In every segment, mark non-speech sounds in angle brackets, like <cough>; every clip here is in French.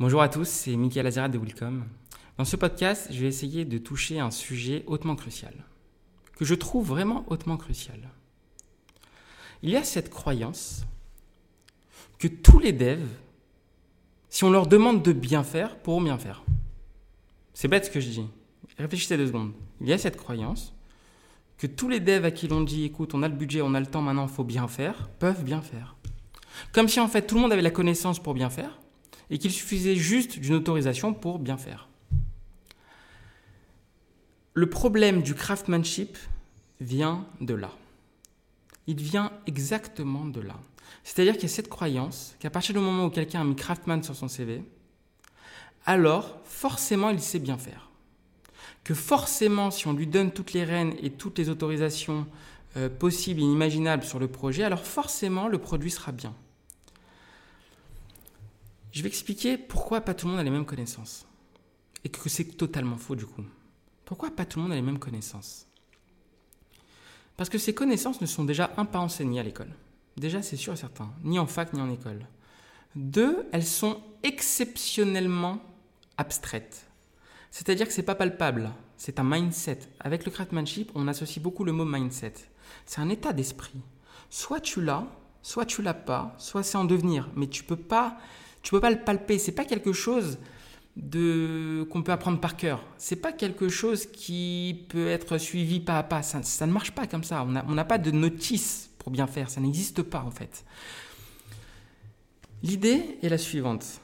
Bonjour à tous, c'est Michael Azera de Welcome. Dans ce podcast, je vais essayer de toucher un sujet hautement crucial, que je trouve vraiment hautement crucial. Il y a cette croyance que tous les devs, si on leur demande de bien faire, pourront bien faire. C'est bête ce que je dis. Réfléchissez deux secondes. Il y a cette croyance que tous les devs à qui l'on dit écoute, on a le budget, on a le temps maintenant, il faut bien faire, peuvent bien faire. Comme si en fait tout le monde avait la connaissance pour bien faire et qu'il suffisait juste d'une autorisation pour bien faire. Le problème du craftsmanship vient de là. Il vient exactement de là. C'est-à-dire qu'il y a cette croyance qu'à partir du moment où quelqu'un a mis Craftman sur son CV, alors forcément il sait bien faire. Que forcément, si on lui donne toutes les rênes et toutes les autorisations euh, possibles et inimaginables sur le projet, alors forcément le produit sera bien. Je vais expliquer pourquoi pas tout le monde a les mêmes connaissances. Et que c'est totalement faux du coup. Pourquoi pas tout le monde a les mêmes connaissances? Parce que ces connaissances ne sont déjà, un, pas enseignées à l'école. Déjà, c'est sûr et certain. Ni en fac, ni en école. Deux, elles sont exceptionnellement abstraites. C'est-à-dire que c'est pas palpable. C'est un mindset. Avec le craftsmanship, on associe beaucoup le mot mindset. C'est un état d'esprit. Soit tu l'as, soit tu l'as pas, soit c'est en devenir. Mais tu peux pas tu peux pas le palper. C'est pas quelque chose de qu'on peut apprendre par cœur. C'est pas quelque chose qui peut être suivi pas à pas. Ça, ne marche pas comme ça. On n'a pas de notice pour bien faire. Ça n'existe pas en fait. L'idée est la suivante.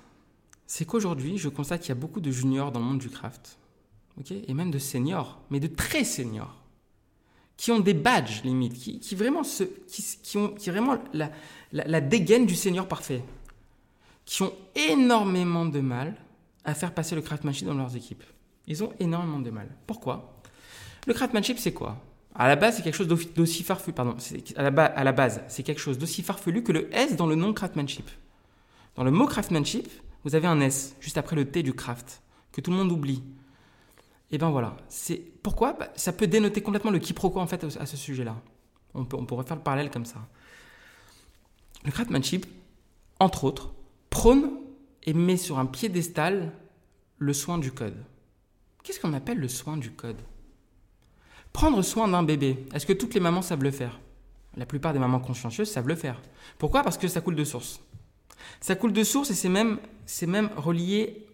C'est qu'aujourd'hui, je constate qu'il y a beaucoup de juniors dans le monde du craft, ok, et même de seniors, mais de très seniors, qui ont des badges limite, qui, vraiment se, qui, ont qui vraiment la, la dégaine du senior parfait qui ont énormément de mal à faire passer le craftsmanship dans leurs équipes. Ils ont énormément de mal. Pourquoi? Le craftsmanship, c'est quoi? À la base, c'est quelque chose d'aussi farfelu. Pardon, à la, base, c'est quelque chose d'aussi farfelu que le S dans le nom craftsmanship. Dans le mot craftsmanship, vous avez un S juste après le T du craft que tout le monde oublie. Et ben voilà. C'est pourquoi? Bah, ça peut dénoter complètement le quiproquo en fait à ce sujet-là. On, pourrait faire le parallèle comme ça. Le craftsmanship, entre autres, prône et met sur un piédestal le soin du code. Qu'est-ce qu'on appelle le soin du code? Prendre soin d'un bébé, est-ce que toutes les mamans savent le faire? La plupart des mamans consciencieuses savent le faire. Pourquoi? Parce que ça coule de source. Ça coule de source et c'est même, c'est même relié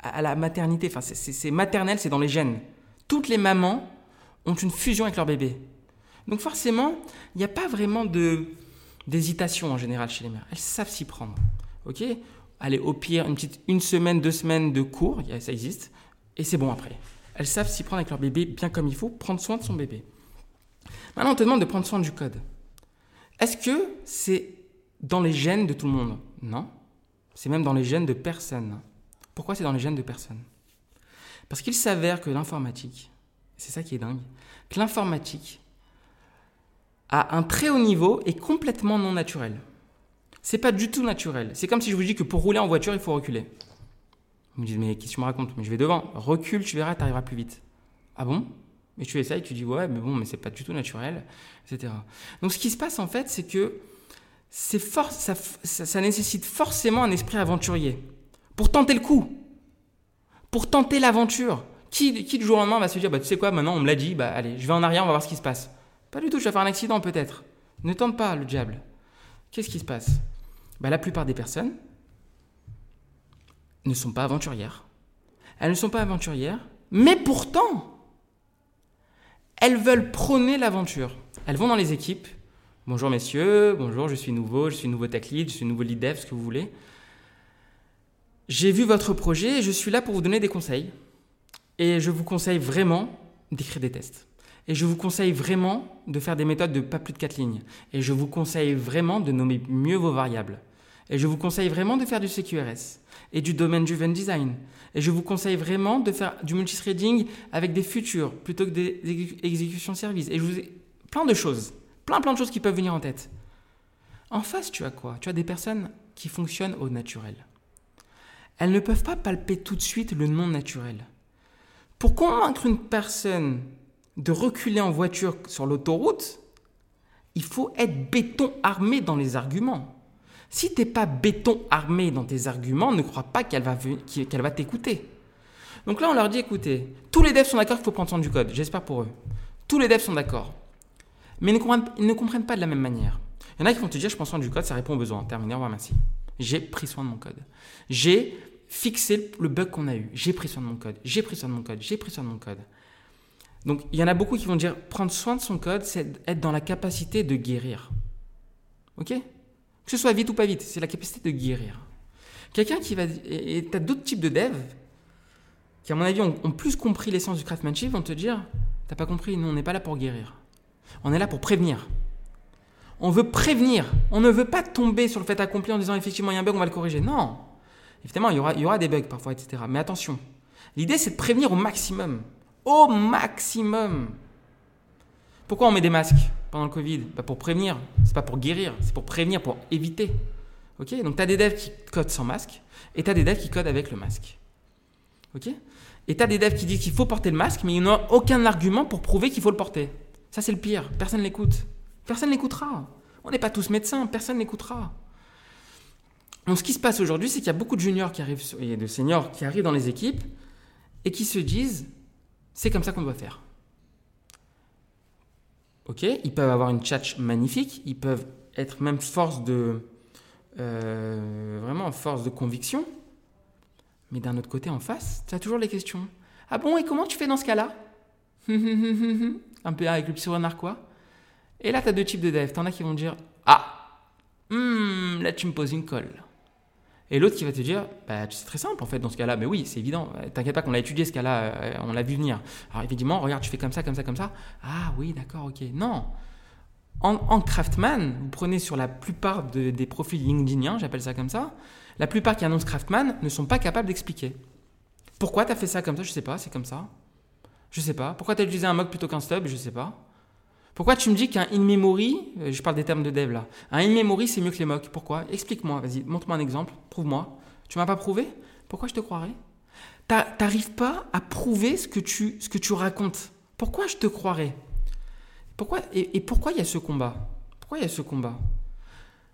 à la maternité. Enfin, c'est maternel, c'est dans les gènes. Toutes les mamans ont une fusion avec leur bébé. Donc forcément, il n'y a pas vraiment de, d'hésitation en général chez les mères. Elles savent s'y prendre. Ok? Allez, au pire, une petite une semaine, deux semaines de cours, ça existe, et c'est bon après. Elles savent s'y prendre avec leur bébé bien comme il faut, prendre soin de son bébé. Maintenant, on te demande de prendre soin du code. Est-ce que c'est dans les gènes de tout le monde? Non. C'est même dans les gènes de personne. Pourquoi c'est dans les gènes de personne Parce qu'il s'avère que l'informatique, c'est ça qui est dingue, que l'informatique à un très haut niveau est complètement non naturel. C'est pas du tout naturel. C'est comme si je vous dis que pour rouler en voiture, il faut reculer. Vous me dites, mais qu'est-ce que tu me racontes? Mais je vais devant. Recule, tu verras, tu arriveras plus vite. Ah bon? Mais tu essayes, tu dis, ouais, mais bon, mais c'est pas du tout naturel, etc. Donc ce qui se passe en fait, c'est que ça, nécessite forcément un esprit aventurier. Pour tenter le coup. Pour tenter l'aventure. Qui, qui du jour au lendemain va se dire, bah tu sais quoi, maintenant on me l'a dit, bah allez, je vais en arrière, on va voir ce qui se passe. Pas du tout, je vais faire un accident peut-être. Ne tente pas le diable. Qu'est-ce qui se passe? Bah, La plupart des personnes ne sont pas aventurières. Elles ne sont pas aventurières, mais pourtant, elles veulent prôner l'aventure. Elles vont dans les équipes. Bonjour messieurs, bonjour, je suis nouveau, je suis nouveau tech lead, je suis nouveau lead dev, ce que vous voulez. J'ai vu votre projet et je suis là pour vous donner des conseils. Et je vous conseille vraiment d'écrire des tests. Et je vous conseille vraiment de faire des méthodes de pas plus de 4 lignes. Et je vous conseille vraiment de nommer mieux vos variables. Et je vous conseille vraiment de faire du CQRS et du domaine driven design. Et je vous conseille vraiment de faire du multithreading avec des futurs plutôt que des exécutions services. Et je vous ai plein de choses, plein plein de choses qui peuvent venir en tête. En face, tu as quoi? Tu as des personnes qui fonctionnent au naturel. Elles ne peuvent pas palper tout de suite le non naturel. Pour convaincre une personne de reculer en voiture sur l'autoroute, il faut être béton armé dans les arguments. Si t'es pas béton armé dans tes arguments, ne crois pas qu'elle va, va t'écouter. Donc là, on leur dit écoutez, tous les devs sont d'accord qu'il faut prendre soin du code. J'espère pour eux. Tous les devs sont d'accord. Mais ils ne, comprennent, ils ne comprennent pas de la même manière. Il y en a qui vont te dire je prends soin du code, ça répond aux besoins. Terminé, au revoir, merci. J'ai pris soin de mon code. J'ai fixé le bug qu'on a eu. J'ai pris soin de mon code. J'ai pris soin de mon code. J'ai pris soin de mon code. Donc il y en a beaucoup qui vont dire prendre soin de son code, c'est être dans la capacité de guérir. Ok? Que ce soit vite ou pas vite, c'est la capacité de guérir. Quelqu'un qui va. Et tu as d'autres types de devs qui, à mon avis, ont, plus compris l'essence du craftsmanship, vont te dire T'as pas compris, nous, on n'est pas là pour guérir. On est là pour prévenir. On veut prévenir. On ne veut pas tomber sur le fait accompli en disant effectivement il y a un bug, on va le corriger. Non. Évidemment, il y aura, il y aura des bugs parfois, etc. Mais attention. L'idée, c'est de prévenir au maximum. Au maximum. Pourquoi on met des masques pendant le Covid? Bah, Pour prévenir. C'est pas pour guérir, c'est pour prévenir, pour éviter. Ok? Donc tu as des devs qui codent sans masque et tu as des devs qui codent avec le masque. Ok? Et tu as des devs qui disent qu'il faut porter le masque, mais ils n'ont aucun argument pour prouver qu'il faut le porter. Ça, c'est le pire. Personne l'écoute. Personne l'écoutera. On n'est pas tous médecins, personne l'écoutera. Donc, ce qui se passe aujourd'hui, c'est qu'il y a beaucoup de juniors qui arrivent, et de seniors qui arrivent dans les équipes et qui se disent c'est comme ça qu'on doit faire. Ok Ils peuvent avoir une tchatch magnifique, ils peuvent être même force de. Euh, vraiment force de conviction. Mais d'un autre côté, en face, tu as toujours les questions. Ah bon, et comment tu fais dans ce cas-là? <laughs> Un peu avec le sourire narquois. Et là, tu as deux types de devs. T'en as qui vont dire Ah, hmm, là, tu me poses une colle. Et l'autre qui va te dire, bah, c'est très simple en fait dans ce cas-là, mais oui, c'est évident, t'inquiète pas qu'on a étudié ce cas-là, euh, on l'a vu venir. Alors évidemment, regarde, tu fais comme ça, comme ça, comme ça. Ah oui, d'accord, ok. Non. En, Craftman, vous prenez sur la plupart des profils LinkedIniens, j'appelle ça comme ça, la plupart qui annoncent Craftman ne sont pas capables d'expliquer. Pourquoi tu as fait ça comme ça? Je sais pas, c'est comme ça. Je sais pas. Pourquoi tu as utilisé un mock plutôt qu'un stub Je sais pas. Pourquoi tu me dis qu'un in-memory, euh, je parle des termes de dev là, un in-memory c'est mieux que les mocks Pourquoi? Explique-moi, vas-y, montre-moi un exemple, prouve-moi. Tu m'as pas prouvé? Pourquoi je te croirais? T'arrives pas à prouver ce que tu, racontes. Pourquoi je te croirais? Pourquoi, et, pourquoi il y a ce combat? Pourquoi il y a ce combat?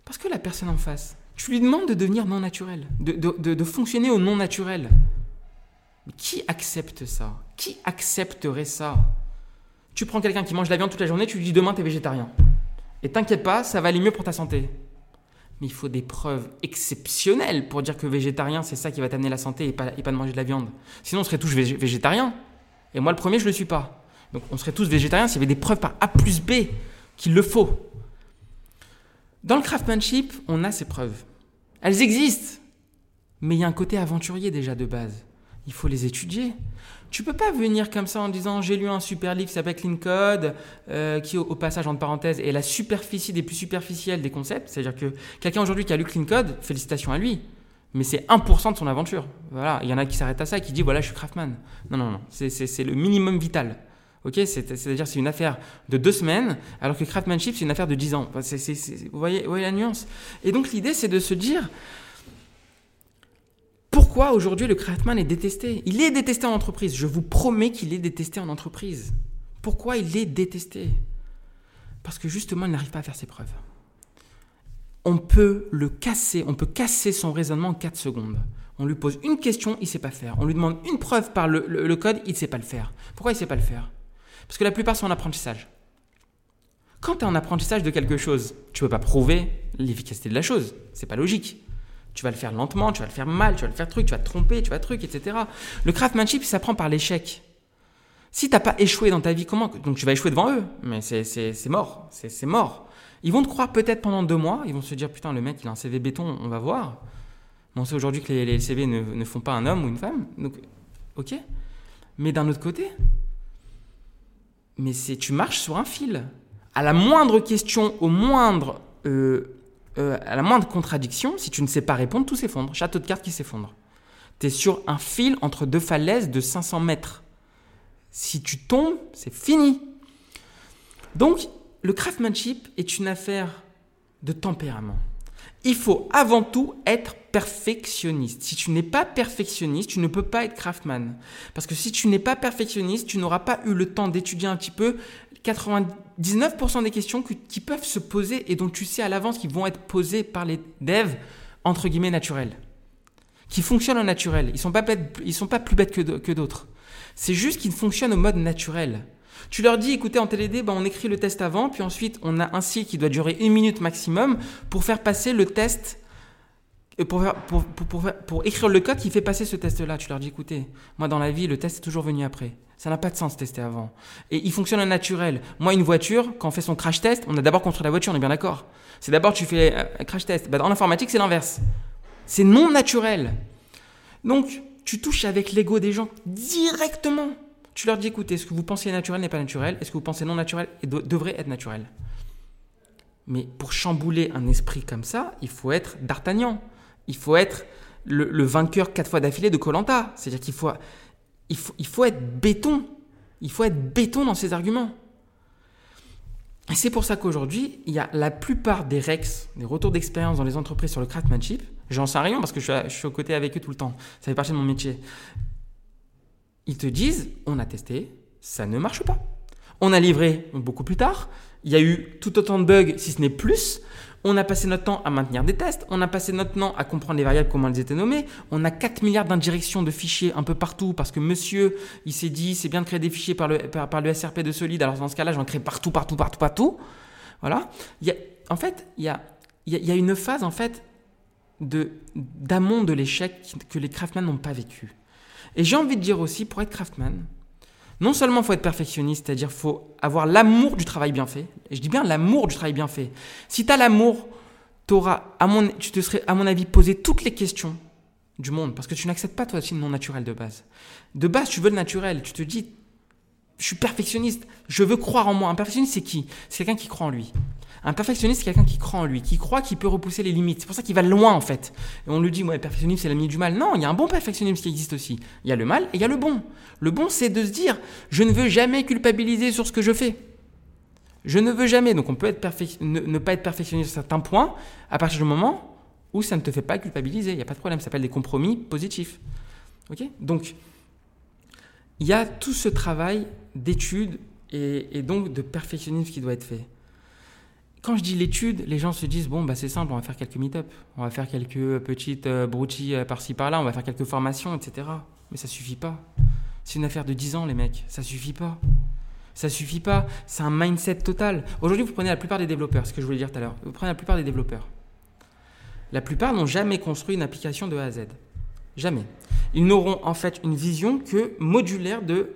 Parce que la personne en face, tu lui demandes de devenir non naturel, de, de, fonctionner au non naturel. Qui accepte ça? Qui accepterait ça? Tu prends quelqu'un qui mange de la viande toute la journée, tu lui dis demain tu es végétarien. Et t'inquiète pas, ça va aller mieux pour ta santé. Mais il faut des preuves exceptionnelles pour dire que végétarien, c'est ça qui va t'amener la santé et pas, et pas de manger de la viande. Sinon, on serait tous végétariens. Et moi, le premier, je ne le suis pas. Donc, on serait tous végétariens s'il y avait des preuves par A plus B qu'il le faut. Dans le craftsmanship, on a ces preuves. Elles existent. Mais il y a un côté aventurier déjà de base. Il faut les étudier. Tu peux pas venir comme ça en disant j'ai lu un super livre qui s'appelle Clean Code, euh, qui au, passage entre parenthèses est la superficie des plus superficielles des concepts. C'est-à-dire que quelqu'un aujourd'hui qui a lu Clean Code, félicitations à lui, mais c'est 1% de son aventure. Voilà, il y en a qui s'arrêtent à ça et qui disent voilà je suis craftman. Non non non, c'est le minimum vital. Ok, c'est-à-dire c'est une affaire de deux semaines, alors que craftsmanship c'est une affaire de 10 ans. vous, voyez, vous voyez la nuance? Et donc l'idée c'est de se dire pourquoi aujourd'hui le craftsman est détesté? Il est détesté en entreprise. Je vous promets qu'il est détesté en entreprise. Pourquoi il est détesté? Parce que justement, il n'arrive pas à faire ses preuves. On peut le casser, on peut casser son raisonnement en 4 secondes. On lui pose une question, il ne sait pas faire. On lui demande une preuve par le, code, il ne sait pas le faire. Pourquoi il ne sait pas le faire? Parce que la plupart sont en apprentissage. Quand tu es en apprentissage de quelque chose, tu ne peux pas prouver l'efficacité de la chose. C'est pas logique. Tu vas le faire lentement, tu vas le faire mal, tu vas le faire truc, tu vas te tromper, tu vas truc, etc. Le craftsmanship, ça prend par l'échec. Si tu n'as pas échoué dans ta vie, comment Donc tu vas échouer devant eux, mais c'est mort, c'est mort. Ils vont te croire peut-être pendant deux mois, ils vont se dire putain le mec il a un CV béton, on va voir. Mais on sait aujourd'hui que les, CV ne, ne, font pas un homme ou une femme, donc ok. Mais d'un autre côté, mais c'est tu marches sur un fil. À la moindre question, au moindre euh, euh, à la moindre contradiction, si tu ne sais pas répondre, tout s'effondre. Château de cartes qui s'effondre. Tu es sur un fil entre deux falaises de 500 mètres. Si tu tombes, c'est fini. Donc, le craftsmanship est une affaire de tempérament. Il faut avant tout être perfectionniste. Si tu n'es pas perfectionniste, tu ne peux pas être craftsman. Parce que si tu n'es pas perfectionniste, tu n'auras pas eu le temps d'étudier un petit peu 90 99% des questions qui peuvent se poser et dont tu sais à l'avance qu'ils vont être posées par les devs, entre guillemets, naturels. Qui fonctionnent en naturel. Ils ne sont, sont pas plus bêtes que d'autres. C'est juste qu'ils fonctionnent au mode naturel. Tu leur dis, écoutez, en TLD, ben, on écrit le test avant, puis ensuite on a un cycle qui doit durer une minute maximum pour faire passer le test, euh, pour, pour, pour, pour, écrire le code qui fait passer ce test-là. Tu leur dis, écoutez, moi dans la vie, le test est toujours venu après. Ça n'a pas de sens de tester avant. Et il fonctionne en naturel. Moi, une voiture, quand on fait son crash test, on a d'abord construit la voiture, on est bien d'accord. C'est d'abord tu fais un euh, crash test. Ben, dans l'informatique, c'est l'inverse. C'est non naturel. Donc, tu touches avec l'ego des gens directement. Tu leur dis, écoutez, ce que vous pensez naturel n'est pas naturel, est-ce que vous pensez non naturel et devrait être naturel? Mais pour chambouler un esprit comme ça, il faut être d'Artagnan. Il faut être le, vainqueur quatre fois d'affilée de Colanta. C'est-à-dire qu'il faut, il faut, être béton. Il faut être béton dans ses arguments. Et c'est pour ça qu'aujourd'hui, il y a la plupart des REX, des retours d'expérience dans les entreprises sur le craftsmanship. J'en sais rien parce que je suis, je suis aux côtés avec eux tout le temps. Ça fait partie de mon métier ils te disent on a testé, ça ne marche pas. On a livré beaucoup plus tard, il y a eu tout autant de bugs, si ce n'est plus. On a passé notre temps à maintenir des tests, on a passé notre temps à comprendre les variables, comment elles étaient nommées. On a 4 milliards d'indirections de fichiers un peu partout parce que monsieur, il s'est dit c'est bien de créer des fichiers par le, par, le SRP de Solid. Alors dans ce cas-là, j'en crée partout, partout, partout, partout. Voilà. Il y a, en fait, il y a, il y a une phase en fait d'amont de l'échec que les craftman n'ont pas vécu. Et j'ai envie de dire aussi, pour être craftsman, non seulement faut être perfectionniste, c'est-à-dire faut avoir l'amour du travail bien fait. Et je dis bien l'amour du travail bien fait. Si tu as l'amour, à mon, tu te serais, à mon avis, posé toutes les questions du monde, parce que tu n'acceptes pas toi aussi le non naturel de base. De base, tu veux le naturel. Tu te dis, je suis perfectionniste, je veux croire en moi. Un perfectionniste, c'est qui? C'est quelqu'un qui croit en lui. Un perfectionniste, c'est quelqu'un qui croit en lui, qui croit qu'il peut repousser les limites. C'est pour ça qu'il va loin, en fait. Et on lui dit, ouais, perfectionniste, c'est l'ami du mal. Non, il y a un bon perfectionnisme qui existe aussi. Il y a le mal et il y a le bon. Le bon, c'est de se dire, je ne veux jamais culpabiliser sur ce que je fais. Je ne veux jamais. Donc, on peut ne, pas être perfectionniste sur certains points à partir du moment où ça ne te fait pas culpabiliser. Il n'y a pas de problème. Ça s'appelle des compromis positifs. OK? Donc, il y a tout ce travail d'étude et donc de perfectionnisme qui doit être fait quand je dis l'étude, les gens se disent bon, bah, c'est simple, on va faire quelques meet-up, on va faire quelques petites euh, broutilles euh, par-ci par-là, on va faire quelques formations, etc. Mais ça suffit pas. C'est une affaire de 10 ans, les mecs, ça suffit pas. Ça suffit pas, c'est un mindset total. Aujourd'hui, vous prenez la plupart des développeurs, ce que je voulais dire tout à l'heure, vous prenez la plupart des développeurs. La plupart n'ont jamais construit une application de A à Z. Jamais. Ils n'auront en fait une vision que modulaire de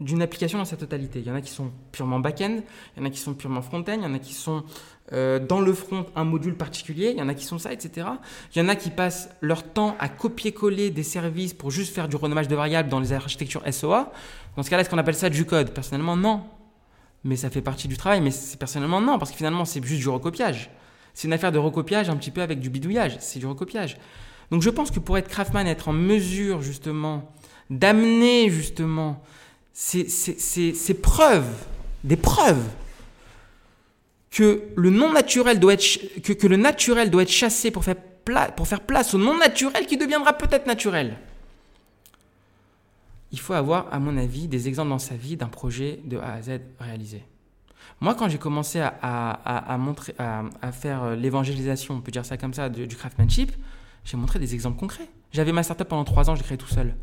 d'une application dans sa totalité. Il y en a qui sont purement back-end, il y en a qui sont purement front-end, il y en a qui sont euh, dans le front un module particulier, il y en a qui sont ça, etc. Il y en a qui passent leur temps à copier-coller des services pour juste faire du renommage de variables dans les architectures SOA. Dans ce cas-là, est-ce qu'on appelle ça du code? Personnellement, non. Mais ça fait partie du travail, mais c'est personnellement non, parce que finalement, c'est juste du recopiage. C'est une affaire de recopiage un petit peu avec du bidouillage, c'est du recopiage. Donc je pense que pour être craftman, être en mesure justement d'amener justement ces, preuves, des preuves que le non naturel doit être, que, que le naturel doit être chassé pour faire, pour faire place au non naturel qui deviendra peut-être naturel. Il faut avoir, à mon avis, des exemples dans sa vie d'un projet de A à Z réalisé. Moi, quand j'ai commencé à, à, montrer, à, faire l'évangélisation, on peut dire ça comme ça, du, du craftsmanship, j'ai montré des exemples concrets. J'avais ma startup pendant trois ans, j'ai créé tout seul.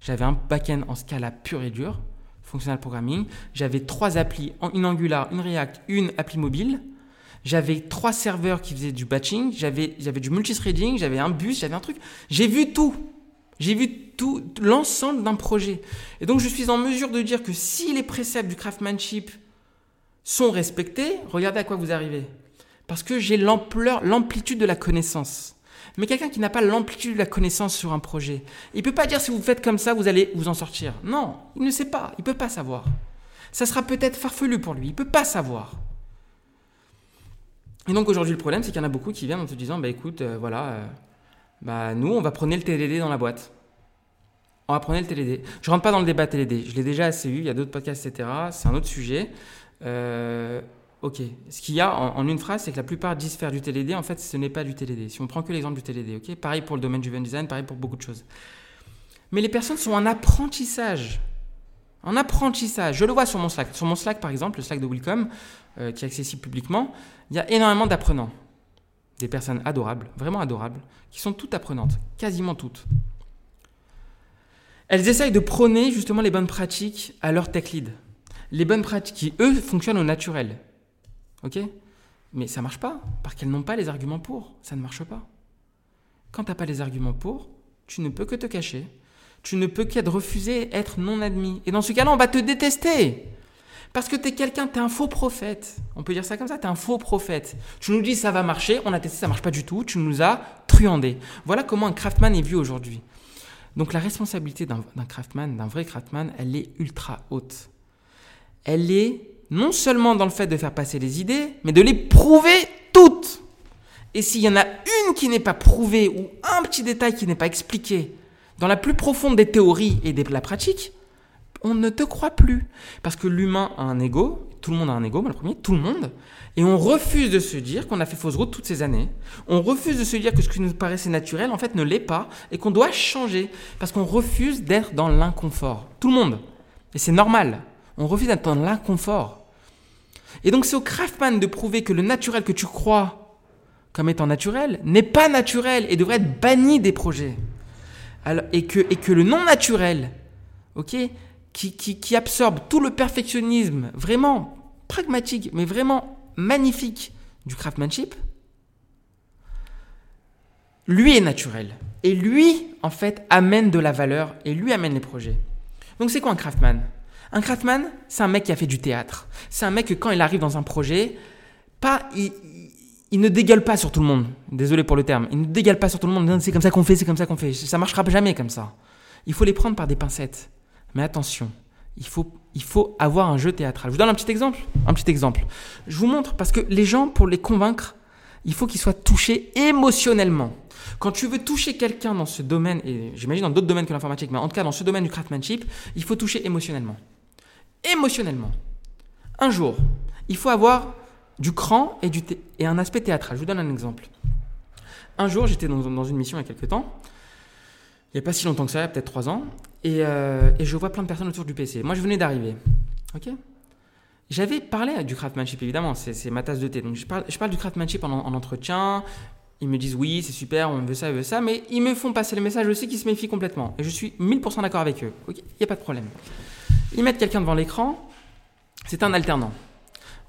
J'avais un back-end en Scala pur et dur, functional programming. J'avais trois applis, une Angular, une React, une appli mobile. J'avais trois serveurs qui faisaient du batching. J'avais, du multithreading. J'avais un bus. J'avais un truc. J'ai vu tout. J'ai vu tout l'ensemble d'un projet. Et donc, je suis en mesure de dire que si les préceptes du craftsmanship sont respectés, regardez à quoi vous arrivez. Parce que j'ai l'ampleur, l'amplitude de la connaissance. Mais quelqu'un qui n'a pas l'amplitude de la connaissance sur un projet, il ne peut pas dire si vous faites comme ça, vous allez vous en sortir. Non, il ne sait pas, il ne peut pas savoir. Ça sera peut-être farfelu pour lui, il ne peut pas savoir. Et donc aujourd'hui, le problème, c'est qu'il y en a beaucoup qui viennent en te disant, bah écoute, euh, voilà, euh, bah nous, on va prendre le TLD dans la boîte. On va prendre le TLD. Je rentre pas dans le débat TLD, je l'ai déjà assez eu, il y a d'autres podcasts, etc. C'est un autre sujet. Euh, Ok. Ce qu'il y a en, une phrase, c'est que la plupart disent faire du TLD. En fait, ce n'est pas du TLD. Si on prend que l'exemple du TLD, ok? Pareil pour le domaine du design, pareil pour beaucoup de choses. Mais les personnes sont en apprentissage. En apprentissage. Je le vois sur mon Slack. Sur mon Slack, par exemple, le Slack de Willcom, euh, qui est accessible publiquement, il y a énormément d'apprenants. Des personnes adorables, vraiment adorables, qui sont toutes apprenantes, quasiment toutes. Elles essayent de prôner justement les bonnes pratiques à leur tech lead. Les bonnes pratiques qui, eux, fonctionnent au naturel. Ok? Mais ça marche pas, parce qu'elles n'ont pas les arguments pour. Ça ne marche pas. Quand tu n'as pas les arguments pour, tu ne peux que te cacher. Tu ne peux qu'être refusé, être non admis. Et dans ce cas-là, on va te détester. Parce que tu es quelqu'un, tu es un faux prophète. On peut dire ça comme ça, tu es un faux prophète. Tu nous dis ça va marcher, on a testé, ça marche pas du tout, tu nous as truandé. Voilà comment un craftsman est vu aujourd'hui. Donc la responsabilité d'un craftsman, d'un vrai craftsman, elle est ultra haute. Elle est non seulement dans le fait de faire passer les idées, mais de les prouver toutes. Et s'il y en a une qui n'est pas prouvée ou un petit détail qui n'est pas expliqué dans la plus profonde des théories et de la pratique, on ne te croit plus. Parce que l'humain a un ego, tout le monde a un ego, moi le premier, tout le monde, et on refuse de se dire qu'on a fait fausse route toutes ces années. On refuse de se dire que ce qui nous paraissait naturel, en fait, ne l'est pas, et qu'on doit changer. Parce qu'on refuse d'être dans l'inconfort. Tout le monde. Et c'est normal. On refuse d'être dans l'inconfort. Et donc c'est au Craftman de prouver que le naturel que tu crois comme étant naturel n'est pas naturel et devrait être banni des projets. et, que, le non naturel, ok, qui, qui, absorbe tout le perfectionnisme vraiment pragmatique, mais vraiment magnifique du craftsmanship, lui est naturel. Et lui, en fait, amène de la valeur et lui amène les projets. Donc c'est quoi un craftsman Un craftsman, c'est un mec qui a fait du théâtre. C'est un mec que quand il arrive dans un projet, pas, il, ne dégueule pas sur tout le monde. Désolé pour le terme. Il ne dégueule pas sur tout le monde. C'est comme ça qu'on fait, c'est comme ça qu'on fait. Ça marchera jamais comme ça. Il faut les prendre par des pincettes. Mais attention, il faut, il faut avoir un jeu théâtral. Je vous donne un petit exemple. Un petit exemple. Je vous montre parce que les gens, pour les convaincre, il faut qu'ils soient touchés émotionnellement. Quand tu veux toucher quelqu'un dans ce domaine, et j'imagine dans d'autres domaines que l'informatique, mais en tout cas dans ce domaine du craftsmanship, il faut toucher émotionnellement. Émotionnellement. Un jour, il faut avoir du cran et, du et un aspect théâtral. Je vous donne un exemple. Un jour, j'étais dans, une mission il y a quelques temps, il n'y a pas si longtemps que ça, il y a peut-être trois ans, euh, et, je vois plein de personnes autour du PC. Moi, je venais d'arriver. Ok? J'avais parlé du craftsmanship, évidemment, c'est ma tasse de thé. Donc, je parle, je parle du craftsmanship en, en entretien. Ils me disent oui, c'est super, on veut ça, on veut ça, mais ils me font passer le message aussi qu'ils se méfient complètement. Et je suis 1000% d'accord avec eux. Il n'y a pas de problème. Ils mettent quelqu'un devant l'écran, c'est un alternant.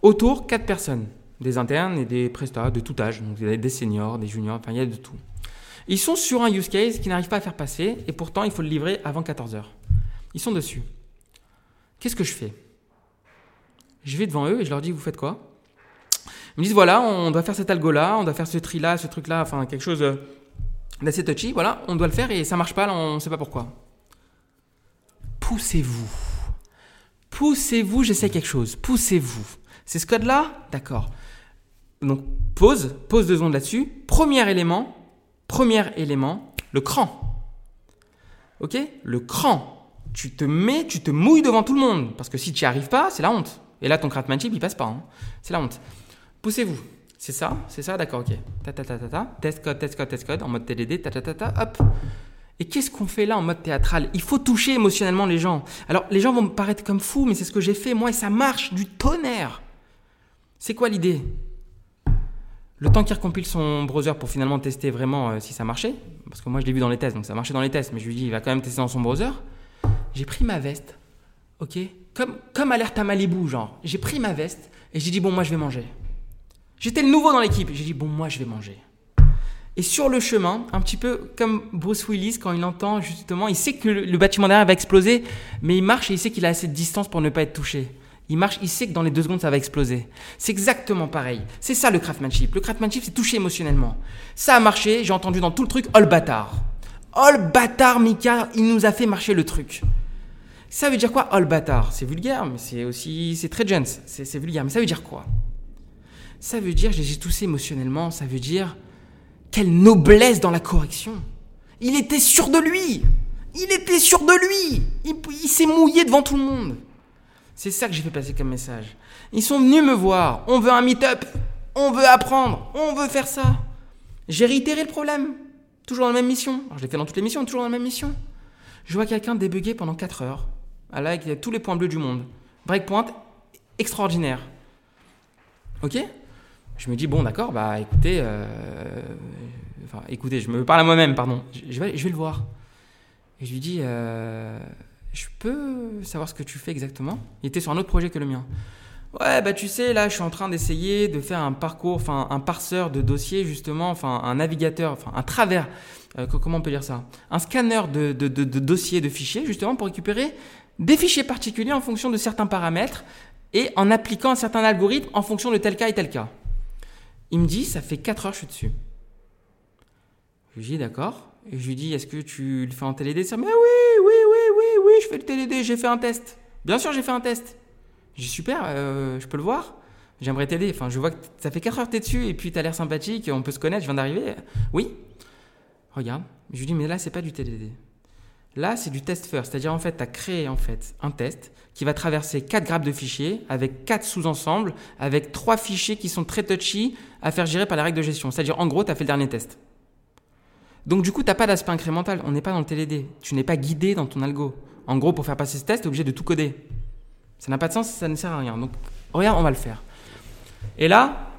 Autour, quatre personnes, des internes et des prestats de tout âge, des seniors, des juniors, enfin il y a de tout. Ils sont sur un use case qui n'arrive pas à faire passer et pourtant il faut le livrer avant 14 heures. Ils sont dessus. Qu'est-ce que je fais? Je vais devant eux et je leur dis vous faites quoi? Ils me disent voilà, on doit faire cet algo là, on doit faire ce tri là, ce truc là, enfin quelque chose d'assez touchy, voilà, on doit le faire et ça marche pas, on ne sait pas pourquoi. Poussez-vous. Poussez-vous, j'essaie quelque chose. Poussez-vous. C'est ce code-là? D'accord. Donc pause, pause deux secondes là-dessus. Premier élément, premier élément, le cran. Ok? Le cran. Tu te mets, tu te mouilles devant tout le monde. Parce que si tu n'y arrives pas, c'est la honte. Et là, ton craftsmanship, il passe pas. Hein. C'est la honte. Poussez-vous. C'est ça? C'est ça? D'accord, ok. Ta, ta, ta, ta, ta. Test code, test code, test code, en mode TDD, ta, ta, ta, ta, hop. Et qu'est-ce qu'on fait là en mode théâtral? Il faut toucher émotionnellement les gens. Alors, les gens vont me paraître comme fous, mais c'est ce que j'ai fait, moi, et ça marche du tonnerre. C'est quoi l'idée? Le temps qu'il recompile son browser pour finalement tester vraiment euh, si ça marchait, parce que moi je l'ai vu dans les tests, donc ça marchait dans les tests, mais je lui dis il va quand même tester dans son browser. J'ai pris ma veste, ok? Comme, comme alerte à Malibu, genre. J'ai pris ma veste et j'ai dit bon, moi je vais manger. J'étais le nouveau dans l'équipe, j'ai dit bon, moi je vais manger. Et sur le chemin, un petit peu comme Bruce Willis, quand il entend justement, il sait que le bâtiment derrière va exploser, mais il marche et il sait qu'il a assez de distance pour ne pas être touché. Il marche, il sait que dans les deux secondes, ça va exploser. C'est exactement pareil. C'est ça le craftsmanship. Le craftsmanship, c'est toucher émotionnellement. Ça a marché, j'ai entendu dans tout le truc, oh le bâtard. Oh le bâtard, Mika, il nous a fait marcher le truc. Ça veut dire quoi, oh le bâtard? C'est vulgaire, mais c'est aussi, c'est très gens, c'est vulgaire. Mais ça veut dire quoi? Ça veut dire, j'ai touché émotionnellement, ça veut dire, quelle noblesse dans la correction. Il était sûr de lui. Il était sûr de lui. il s'est mouillé devant tout le monde. C'est ça que j'ai fait passer comme message. Ils sont venus me voir. On veut un meet-up. On veut apprendre. On veut faire ça. J'ai réitéré le problème. Toujours dans la même mission. Alors, je l'ai fait dans toutes les missions, toujours dans la même mission. Je vois quelqu'un débugger pendant 4 heures. là, avec tous les points bleus du monde. Breakpoint, extraordinaire. Ok? Je me dis, bon, d'accord, bah écoutez, euh, écoutez, je me parle à moi-même, pardon. Je vais, le voir. Et je lui dis, euh, je peux savoir ce que tu fais exactement? Il était sur un autre projet que le mien. Ouais, bah tu sais, là, je suis en train d'essayer de faire un parcours, enfin, un parseur de dossiers, justement, enfin, un navigateur, enfin, un travers, euh, comment on peut dire ça? Un scanner de, de dossiers, de fichiers, justement, pour récupérer des fichiers particuliers en fonction de certains paramètres et en appliquant un certain algorithme en fonction de tel cas et tel cas. Il me dit, ça fait 4 heures que je suis dessus. Je lui dis, d'accord. Et je lui dis, est-ce que tu le fais en TLD Ça Mais oui, oui, oui, oui, oui, je fais le TLD, j'ai fait un test. Bien sûr, j'ai fait un test. J'ai super, euh, je peux le voir J'aimerais t'aider. Enfin, je vois que ça fait 4 heures que t'es dessus et puis t'as l'air sympathique, on peut se connaître, je viens d'arriver. Oui Regarde. Je lui dis, mais là, c'est pas du TDD. Là, c'est du test first. C'est-à-dire, en fait, tu as créé en fait, un test qui va traverser 4 grappes de fichiers avec 4 sous-ensembles, avec 3 fichiers qui sont très touchy à faire gérer par les règles de gestion. C'est-à-dire, en gros, tu as fait le dernier test. Donc, du coup, tu n'as pas d'aspect incrémental. On n'est pas dans le TDD. Tu n'es pas guidé dans ton algo. En gros, pour faire passer ce test, tu es obligé de tout coder. Ça n'a pas de sens, ça ne sert à rien. Donc, regarde, on va le faire. Et là,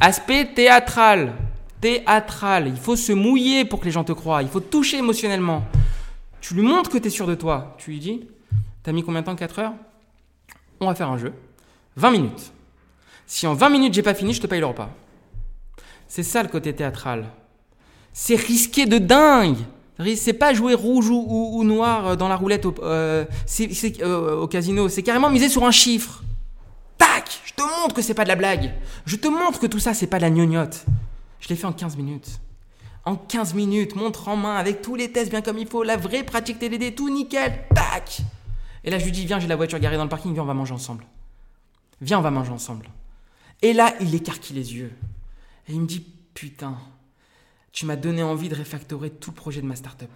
aspect théâtral. Théâtral. Il faut se mouiller pour que les gens te croient. Il faut toucher émotionnellement. Tu lui montres que tu es sûr de toi. Tu lui dis, t'as mis combien de temps? 4 heures? On va faire un jeu. 20 minutes. Si en 20 minutes j'ai pas fini, je te paye le repas. C'est ça le côté théâtral. C'est risqué de dingue. C'est pas jouer rouge ou, noir dans la roulette au, euh, euh, au casino. C'est carrément miser sur un chiffre. Tac Je te montre que c'est pas de la blague. Je te montre que tout ça, c'est pas de la gnognotte. Je l'ai fait en 15 minutes. En 15 minutes, montre en main, avec tous les tests bien comme il faut, la vraie pratique TDD, tout nickel. Tac Et là, je lui dis, viens, j'ai la voiture garée dans le parking, viens, on va manger ensemble. Viens, on va manger ensemble. Et là, il écarquille les yeux. Et il me dit, putain, tu m'as donné envie de réfactorer tout le projet de ma startup.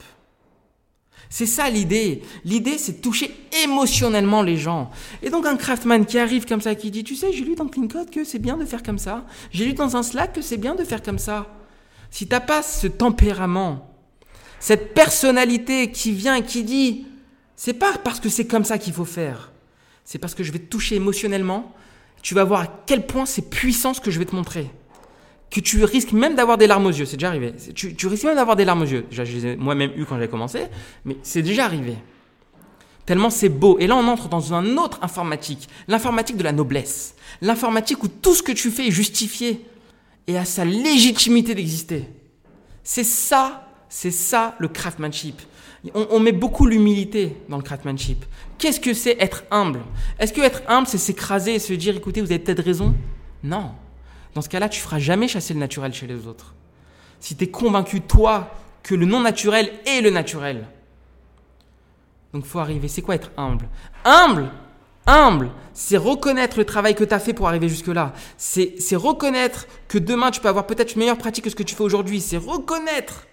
C'est ça l'idée. L'idée, c'est de toucher émotionnellement les gens. Et donc un craftman qui arrive comme ça, qui dit, tu sais, j'ai lu dans Clean Code que c'est bien de faire comme ça. J'ai lu dans un Slack que c'est bien de faire comme ça. Si t'as pas ce tempérament, cette personnalité qui vient et qui dit, c'est pas parce que c'est comme ça qu'il faut faire. C'est parce que je vais te toucher émotionnellement. Tu vas voir à quel point c'est puissant ce que je vais te montrer que tu risques même d'avoir des larmes aux yeux. C'est déjà arrivé. Tu, risques même d'avoir des larmes aux yeux. je les ai moi-même eu quand j'ai commencé, mais c'est déjà arrivé. Tellement c'est beau. Et là, on entre dans une autre informatique. L'informatique de la noblesse. L'informatique où tout ce que tu fais est justifié et a sa légitimité d'exister. C'est ça, c'est ça le craftsmanship. On, on met beaucoup l'humilité dans le craftsmanship. Qu'est-ce que c'est être humble? Est-ce que être humble, c'est s'écraser et se dire, écoutez, vous avez peut-être raison? Non. Dans ce cas-là, tu feras jamais chasser le naturel chez les autres. Si tu es convaincu, toi, que le non naturel est le naturel. Donc faut arriver. C'est quoi être humble? Humble Humble, c'est reconnaître le travail que tu as fait pour arriver jusque-là. C'est reconnaître que demain tu peux avoir peut-être une meilleure pratique que ce que tu fais aujourd'hui. C'est reconnaître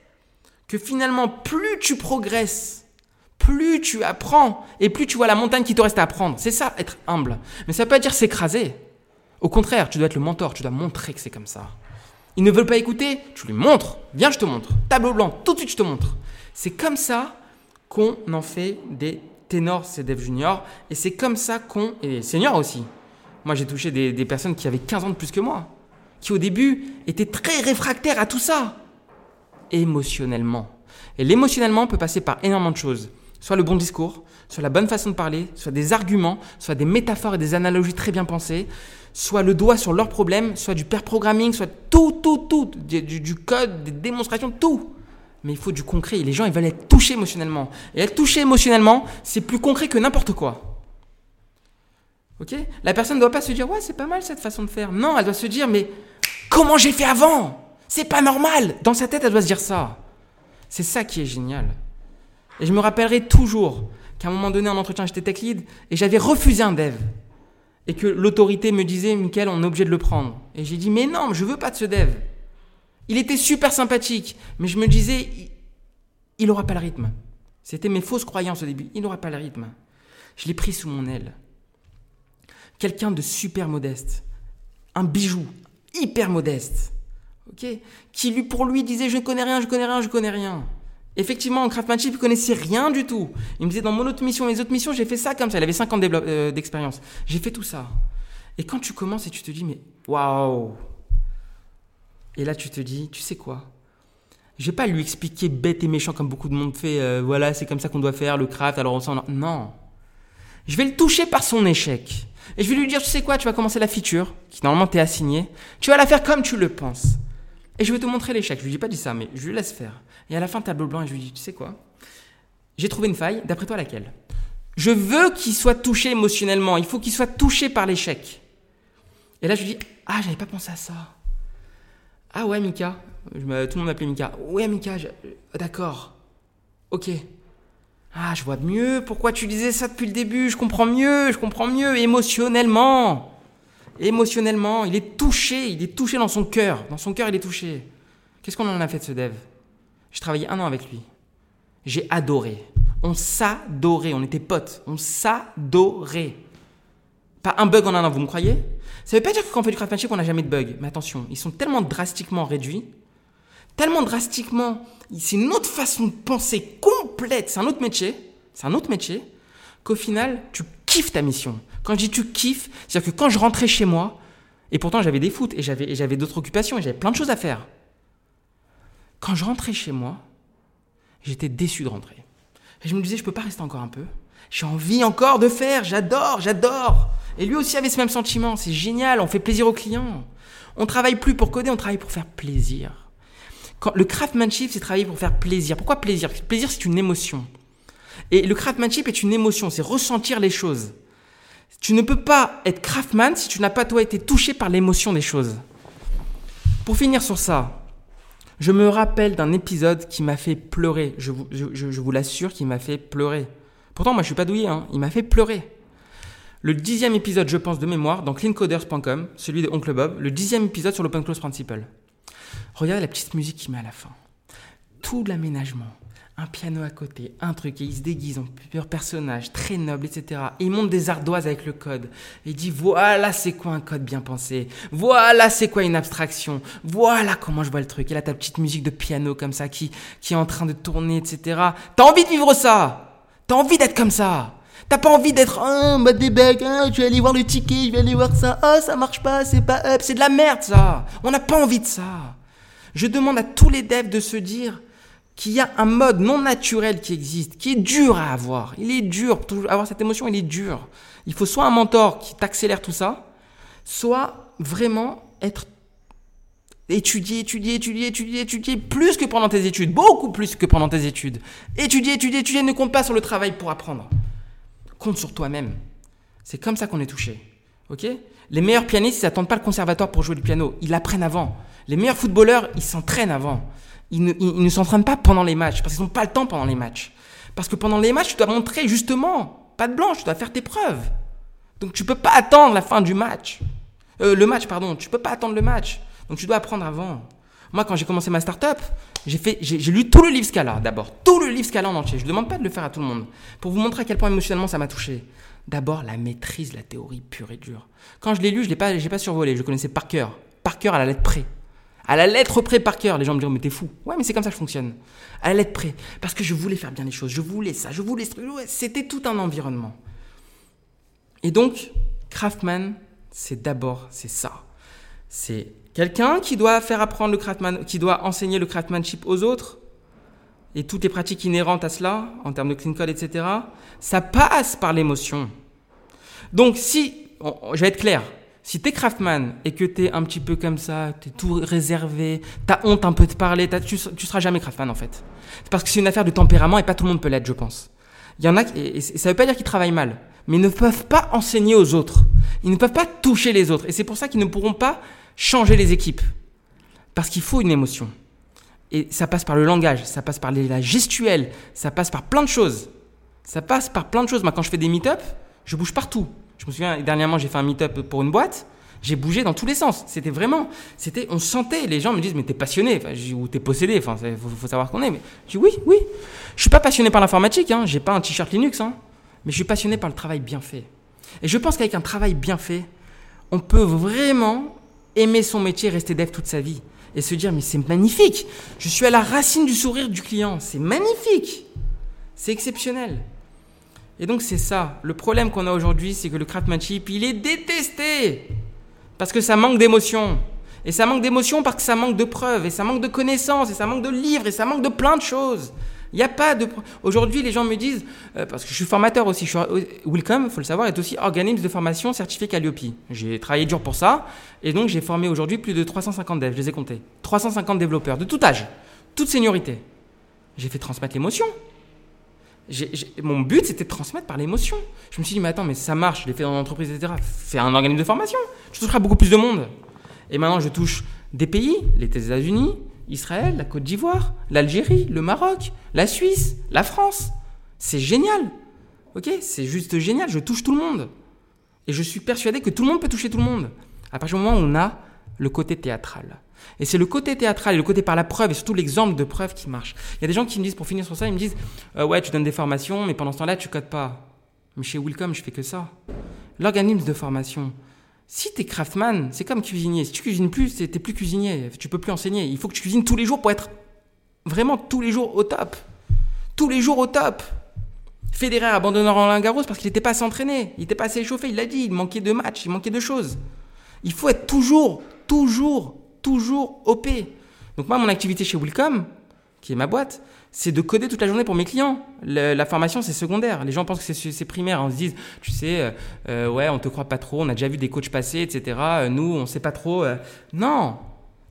que finalement, plus tu progresses, plus tu apprends et plus tu vois la montagne qui te reste à apprendre. C'est ça, être humble. Mais ça veut pas dire s'écraser. Au contraire, tu dois être le mentor, tu dois montrer que c'est comme ça. Ils ne veulent pas écouter, tu lui montres. Viens, je te montre. Tableau blanc, tout de suite, je te montre. C'est comme ça qu'on en fait des ténors CDF juniors. Et c'est comme ça qu'on. Et seniors aussi. Moi, j'ai touché des, personnes qui avaient 15 ans de plus que moi. Qui, au début, étaient très réfractaires à tout ça. Émotionnellement. Et l'émotionnellement peut passer par énormément de choses. Soit le bon discours, soit la bonne façon de parler, soit des arguments, soit des métaphores et des analogies très bien pensées, soit le doigt sur leurs problèmes, soit du pair programming, soit tout, tout, tout, du, code, des démonstrations, tout. Mais il faut du concret. les gens, ils veulent être touchés émotionnellement. Et être touché émotionnellement, c'est plus concret que n'importe quoi. Ok? La personne ne doit pas se dire, ouais, c'est pas mal cette façon de faire. Non, elle doit se dire, mais comment j'ai fait avant? C'est pas normal. Dans sa tête, elle doit se dire ça. C'est ça qui est génial. Et je me rappellerai toujours qu'à un moment donné, en entretien, j'étais tech lead et j'avais refusé un dev et que l'autorité me disait, Michael, on est obligé de le prendre. Et j'ai dit, mais non, je veux pas de ce dev. Il était super sympathique, mais je me disais, il n'aura pas le rythme. C'était mes fausses croyances au début. Il n'aura pas le rythme. Je l'ai pris sous mon aile. Quelqu'un de super modeste. Un bijou. Hyper modeste. Qui pour lui disait, je connais rien, je connais rien, je connais rien. Effectivement, en craftsmanship, il connaissait rien du tout. Il me disait dans mon autre mission, mes autres missions, j'ai fait ça comme ça. Il avait 5 ans euh, d'expérience. J'ai fait tout ça. Et quand tu commences et tu te dis, mais waouh Et là, tu te dis, tu sais quoi? Je vais pas lui expliquer bête et méchant comme beaucoup de monde fait. Euh, voilà, c'est comme ça qu'on doit faire le craft. Alors on s'en. Non. Je vais le toucher par son échec. Et je vais lui dire, tu sais quoi, tu vas commencer la feature, qui normalement t'est assignée. Tu vas la faire comme tu le penses. Et je vais te montrer l'échec. Je lui ai pas dit ça, mais je lui laisse faire. Et à la fin, tableau blanc, et je lui dis, tu sais quoi? J'ai trouvé une faille, d'après toi laquelle? Je veux qu'il soit touché émotionnellement, il faut qu'il soit touché par l'échec. Et là, je lui dis, ah, j'avais pas pensé à ça. Ah ouais, Mika. tout le monde m'appelait Mika. Ouais, Mika, d'accord. Ok. Ah, je vois mieux pourquoi tu disais ça depuis le début. Je comprends mieux, je comprends mieux émotionnellement. Émotionnellement, il est touché, il est touché dans son cœur. Dans son cœur, il est touché. Qu'est-ce qu'on en a fait de ce dev? J'ai travaillé un an avec lui. J'ai adoré. On s'adorait, on était potes. On s'adorait. Pas un bug en un an, vous me croyez? Ça veut pas dire que quand on fait du craftsmanship, on n'a jamais de bug. Mais attention, ils sont tellement drastiquement réduits, tellement drastiquement. C'est une autre façon de penser complète. C'est un autre métier. C'est un autre métier. Qu'au final, tu kiffes ta mission. Quand je dis tu kiffes, c'est-à-dire que quand je rentrais chez moi, et pourtant j'avais des foot et j'avais, d'autres occupations et j'avais plein de choses à faire. Quand je rentrais chez moi, j'étais déçu de rentrer. Et je me disais, je peux pas rester encore un peu. J'ai envie encore de faire, j'adore, j'adore. Et lui aussi avait ce même sentiment, c'est génial, on fait plaisir aux clients. On travaille plus pour coder, on travaille pour faire plaisir. Quand, le craftsmanship, c'est travailler pour faire plaisir. Pourquoi plaisir? Plaisir, c'est une émotion. Et le craftsmanship est une émotion, c'est ressentir les choses. Tu ne peux pas être craftsman si tu n'as pas toi été touché par l'émotion des choses. Pour finir sur ça, je me rappelle d'un épisode qui m'a fait pleurer. Je vous, je, vous l'assure, qui m'a fait pleurer. Pourtant, moi, je suis pas douillé. Hein. Il m'a fait pleurer. Le dixième épisode, je pense, de mémoire, dans cleancoders.com, celui de Oncle Bob, le dixième épisode sur l'open close principle. Regardez la petite musique qu'il met à la fin. Tout l'aménagement, un piano à côté, un truc, et il se déguise en plusieurs personnages, très noble, etc. Et il monte des ardoises avec le code. Et il dit, voilà c'est quoi un code bien pensé. Voilà c'est quoi une abstraction. Voilà comment je vois le truc. Et là, ta petite musique de piano comme ça, qui, qui est en train de tourner, etc. T'as envie de vivre ça T'as envie d'être comme ça T'as pas envie d'être un oh, mode des bugs, hein, je vais aller voir le ticket, je vais aller voir ça, oh ça marche pas, c'est pas up, c'est de la merde ça. On n'a pas envie de ça. Je demande à tous les devs de se dire, qu'il y a un mode non naturel qui existe, qui est dur à avoir. Il est dur, pour avoir cette émotion, il est dur. Il faut soit un mentor qui t'accélère tout ça, soit vraiment être étudier, étudier, étudier, étudier, étudier, plus que pendant tes études, beaucoup plus que pendant tes études. Étudier, étudier, étudier, ne compte pas sur le travail pour apprendre. Compte sur toi-même. C'est comme ça qu'on est touché. Ok? Les meilleurs pianistes, ils n'attendent pas le conservatoire pour jouer du piano. Ils l'apprennent avant. Les meilleurs footballeurs, ils s'entraînent avant ils ne, s'entraînent pas pendant les matchs, parce qu'ils n'ont pas le temps pendant les matchs. Parce que pendant les matchs, tu dois montrer justement, pas de blanche, tu dois faire tes preuves. Donc tu peux pas attendre la fin du match. Euh, le match, pardon, tu peux pas attendre le match. Donc tu dois apprendre avant. Moi, quand j'ai commencé ma startup, j'ai fait, j'ai, lu tout le livre Scala d'abord, tout le livre Scala en entier. Je ne demande pas de le faire à tout le monde, pour vous montrer à quel point émotionnellement ça m'a touché. D'abord, la maîtrise, la théorie pure et dure. Quand je l'ai lu, je l'ai pas, pas survolé, je connaissais par cœur, par cœur à la lettre près. À la lettre près par cœur. Les gens me diront, mais t'es fou. Ouais, mais c'est comme ça que je fonctionne. À la lettre près. Parce que je voulais faire bien les choses. Je voulais ça. Je voulais. C'était tout un environnement. Et donc, Craftman, c'est d'abord, c'est ça. C'est quelqu'un qui doit faire apprendre le Craftman, qui doit enseigner le Craftmanship aux autres. Et toutes les pratiques inhérentes à cela, en termes de clean code, etc. Ça passe par l'émotion. Donc, si, je vais être clair, si t'es craftman et que t'es un petit peu comme ça, t'es tout réservé, t'as honte un peu de parler, tu, tu seras jamais craftman en fait. parce que c'est une affaire de tempérament et pas tout le monde peut l'être, je pense. Il y en a, et, ça veut pas dire qu'ils travaillent mal, mais ils ne peuvent pas enseigner aux autres. Ils ne peuvent pas toucher les autres. Et c'est pour ça qu'ils ne pourront pas changer les équipes. Parce qu'il faut une émotion. Et ça passe par le langage, ça passe par la gestuelle, ça passe par plein de choses. Ça passe par plein de choses. Moi, quand je fais des meet-up, je bouge partout. Je me souviens, dernièrement, j'ai fait un meet-up pour une boîte. J'ai bougé dans tous les sens. C'était vraiment, c'était, on sentait. Les gens me disent, mais t'es passionné, ou t'es possédé. Enfin, faut, savoir qu'on est. Je dis oui, oui. Je suis pas passionné par l'informatique. Hein. J'ai pas un t-shirt Linux, hein. Mais je suis passionné par le travail bien fait. Et je pense qu'avec un travail bien fait, on peut vraiment aimer son métier rester dev toute sa vie. et se dire mais c'est magnifique, je suis à la racine du sourire du client, c'est magnifique, c'est exceptionnel. Et donc c'est ça, le problème qu'on a aujourd'hui, c'est que le craftsmanship, il est détesté parce que ça manque d'émotion. Et ça manque d'émotion parce que ça manque de preuves, et ça manque de connaissances, et ça manque de livres, et ça manque de plein de choses. Il n'y a pas de. Aujourd'hui, les gens me disent, euh, parce que je suis formateur aussi, je suis, Welcome, il faut le savoir, est aussi organisme de formation certifié Calliope. J'ai travaillé dur pour ça, et donc j'ai formé aujourd'hui plus de 350 devs, je les ai comptés. 350 développeurs, de tout âge, toute seniorité. J'ai fait transmettre l'émotion. Mon but, c'était de transmettre par l'émotion. Je me suis dit, mais attends, mais ça marche, je l'ai fait dans l'entreprise, etc. Fais un organisme de formation, je toucherai beaucoup plus de monde. Et maintenant, je touche des pays, les États-Unis, Israël, la Côte d'Ivoire, l'Algérie, le Maroc, la Suisse, la France. C'est génial. Ok? C'est juste génial. Je touche tout le monde. Et je suis persuadé que tout le monde peut toucher tout le monde. À partir du moment où on a le côté théâtral. Et c'est le côté théâtral et le côté par la preuve et surtout l'exemple de preuve qui marche. Il y a des gens qui me disent, pour finir sur ça, ils me disent euh, Ouais, tu donnes des formations, mais pendant ce temps-là, tu codes pas. Mais chez Welcome, je fais que ça. L'organisme de formation, si tu es craftsman, c'est comme cuisinier. Si tu cuisines plus, tu plus cuisinier. Tu peux plus enseigner. Il faut que tu cuisines tous les jours pour être vraiment tous les jours au top. Tous les jours au top. Federer a abandonné Roland Garros parce qu'il n'était pas assez entraîné. Il n'était pas assez échauffé. Il l'a dit. Il manquait de matchs. Il manquait de choses. Il faut être toujours, toujours, toujours OP. Donc moi, mon activité chez Willcom, qui est ma boîte, c'est de coder toute la journée pour mes clients. la formation, c'est secondaire. Les gens pensent que c'est primaire. On se dit, tu sais, euh, euh, ouais, on te croit pas trop, on a déjà vu des coachs passer, etc. Euh, nous, on sait pas trop. Non,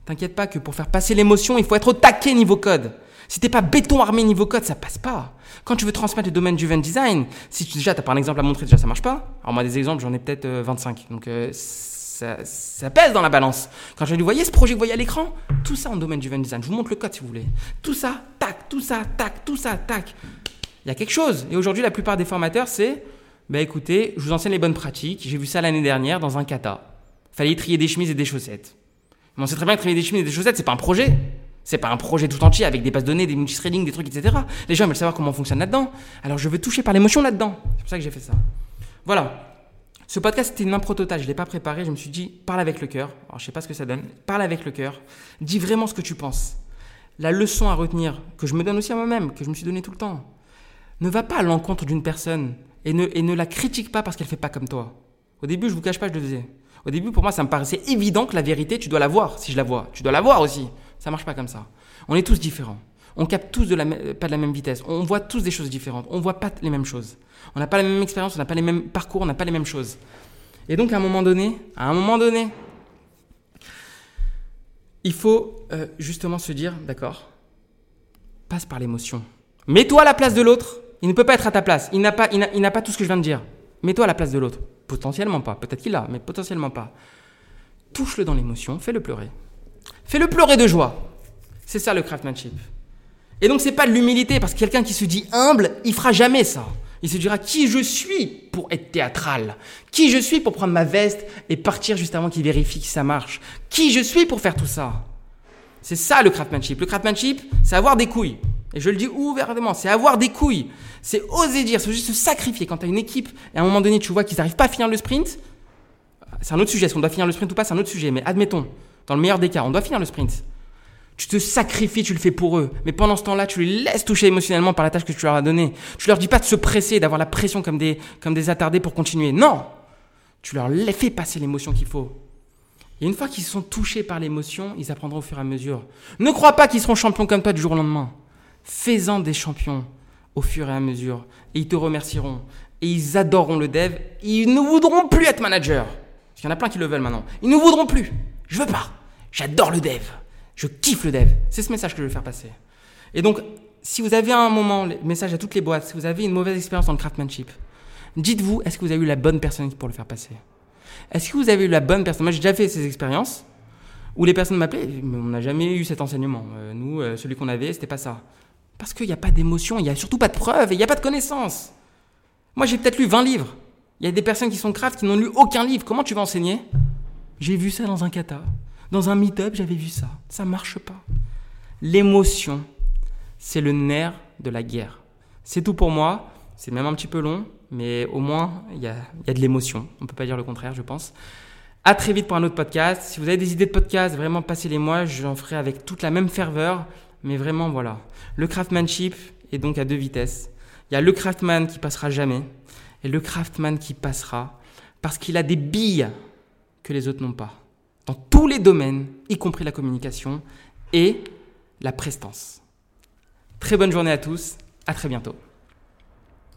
t'inquiète pas que pour faire passer l'émotion, il faut être au taquet niveau code. Si t'es pas béton armé niveau code, ça passe pas. Quand tu veux transmettre le domaine du event design, si tu, déjà t'as pas un exemple à montrer, déjà ça marche pas. Alors moi des exemples, j'en ai peut-être 25. Donc ça, pèse dans la balance. Quand je lui voyez ce projet que vous voyez à l'écran, tout ça en domaine du design. Je vous montre le code si vous voulez. Tout ça, tac, tout ça, tac, tout ça, tac. Il y a quelque chose. Et aujourd'hui, la plupart des formateurs, c'est, bah écoutez, je vous enseigne les bonnes pratiques. J'ai vu ça l'année dernière dans un kata. Fallait trier des chemises et des chaussettes. Mais on sait très bien que trier des chemises et des chaussettes, c'est pas un projet. C'est pas un projet tout entier avec des bases données, des multithreading, des trucs, etc. Les gens veulent savoir comment on fonctionne là-dedans. Alors je veux toucher par l'émotion là-dedans. C'est pour ça que j'ai fait ça. Voilà. Ce podcast, c'était une impro totale. Je ne l'ai pas préparé. Je me suis dit, parle avec le cœur. Alors, je sais pas ce que ça donne. Parle avec le cœur. Dis vraiment ce que tu penses. La leçon à retenir, que je me donne aussi à moi-même, que je me suis donné tout le temps. Ne va pas à l'encontre d'une personne et ne, ne la critique pas parce qu'elle fait pas comme toi. Au début, je vous cache pas, je le faisais. Au début, pour moi, ça me paraissait évident que la vérité, tu dois la voir si je la vois. Tu dois la voir aussi. Ça marche pas comme ça. On est tous différents. On capte tous de la, pas de la même vitesse. On voit tous des choses différentes. On voit pas les mêmes choses. On n'a pas la même expérience, on n'a pas les mêmes parcours, on n'a pas les mêmes choses. Et donc à un moment donné, à un moment donné, il faut euh, justement se dire, d'accord, passe par l'émotion. Mets-toi à la place de l'autre. Il ne peut pas être à ta place. Il n'a pas, il n'a pas tout ce que je viens de dire. Mets-toi à la place de l'autre. Potentiellement pas. Peut-être qu'il l'a, mais potentiellement pas. Touche-le dans l'émotion, fais-le pleurer. Fais-le pleurer de joie. C'est ça le craftsmanship. Et donc c'est pas de l'humilité, parce que quelqu'un qui se dit humble, il fera jamais ça. Il se dira qui je suis pour être théâtral, qui je suis pour prendre ma veste et partir juste avant qu'il vérifie que ça marche, qui je suis pour faire tout ça? C'est ça le craftsmanship. Le craftsmanship, c'est avoir des couilles. Et je le dis ouvertement, c'est avoir des couilles. C'est oser dire, c'est juste se sacrifier. Quand tu as une équipe et à un moment donné tu vois qu'ils n'arrivent pas à finir le sprint, c'est un autre sujet. Est-ce qu'on doit finir le sprint ou pas, c'est un autre sujet. Mais admettons, dans le meilleur des cas, on doit finir le sprint. Tu te sacrifies, tu le fais pour eux. Mais pendant ce temps-là, tu les laisses toucher émotionnellement par la tâche que tu leur as donnée. Tu leur dis pas de se presser, d'avoir la pression comme des, comme des attardés pour continuer. Non! Tu leur fais passer l'émotion qu'il faut. Et une fois qu'ils sont touchés par l'émotion, ils apprendront au fur et à mesure. Ne crois pas qu'ils seront champions comme toi du jour au lendemain. Fais-en des champions au fur et à mesure. Et ils te remercieront. Et ils adoreront le dev. Ils ne voudront plus être manager. Parce qu'il y en a plein qui le veulent maintenant. Ils ne voudront plus. Je veux pas. J'adore le dev. Je kiffe le dev. C'est ce message que je veux faire passer. Et donc, si vous avez un moment, message à toutes les boîtes, si vous avez une mauvaise expérience dans le craftsmanship, dites-vous, est-ce que vous avez eu la bonne personne pour le faire passer? Est-ce que vous avez eu la bonne personne? Moi, j'ai déjà fait ces expériences où les personnes m'appelaient, mais on n'a jamais eu cet enseignement. Euh, nous, euh, celui qu'on avait, c'était pas ça. Parce qu'il n'y a pas d'émotion, il n'y a surtout pas de preuves, il n'y a pas de connaissances. Moi, j'ai peut-être lu 20 livres. Il y a des personnes qui sont craft qui n'ont lu aucun livre. Comment tu vas enseigner? J'ai vu ça dans un kata. Dans un meet-up, j'avais vu ça. Ça marche pas. L'émotion, c'est le nerf de la guerre. C'est tout pour moi. C'est même un petit peu long, mais au moins, il y a, de l'émotion. On ne peut pas dire le contraire, je pense. À très vite pour un autre podcast. Si vous avez des idées de podcast, vraiment passez-les moi. J'en ferai avec toute la même ferveur. Mais vraiment, voilà. Le craftsmanship est donc à deux vitesses. Il y a le craftsman qui passera jamais et le craftsman qui passera parce qu'il a des billes que les autres n'ont pas. Dans tous les domaines, y compris la communication et la prestance. Très bonne journée à tous. À très bientôt.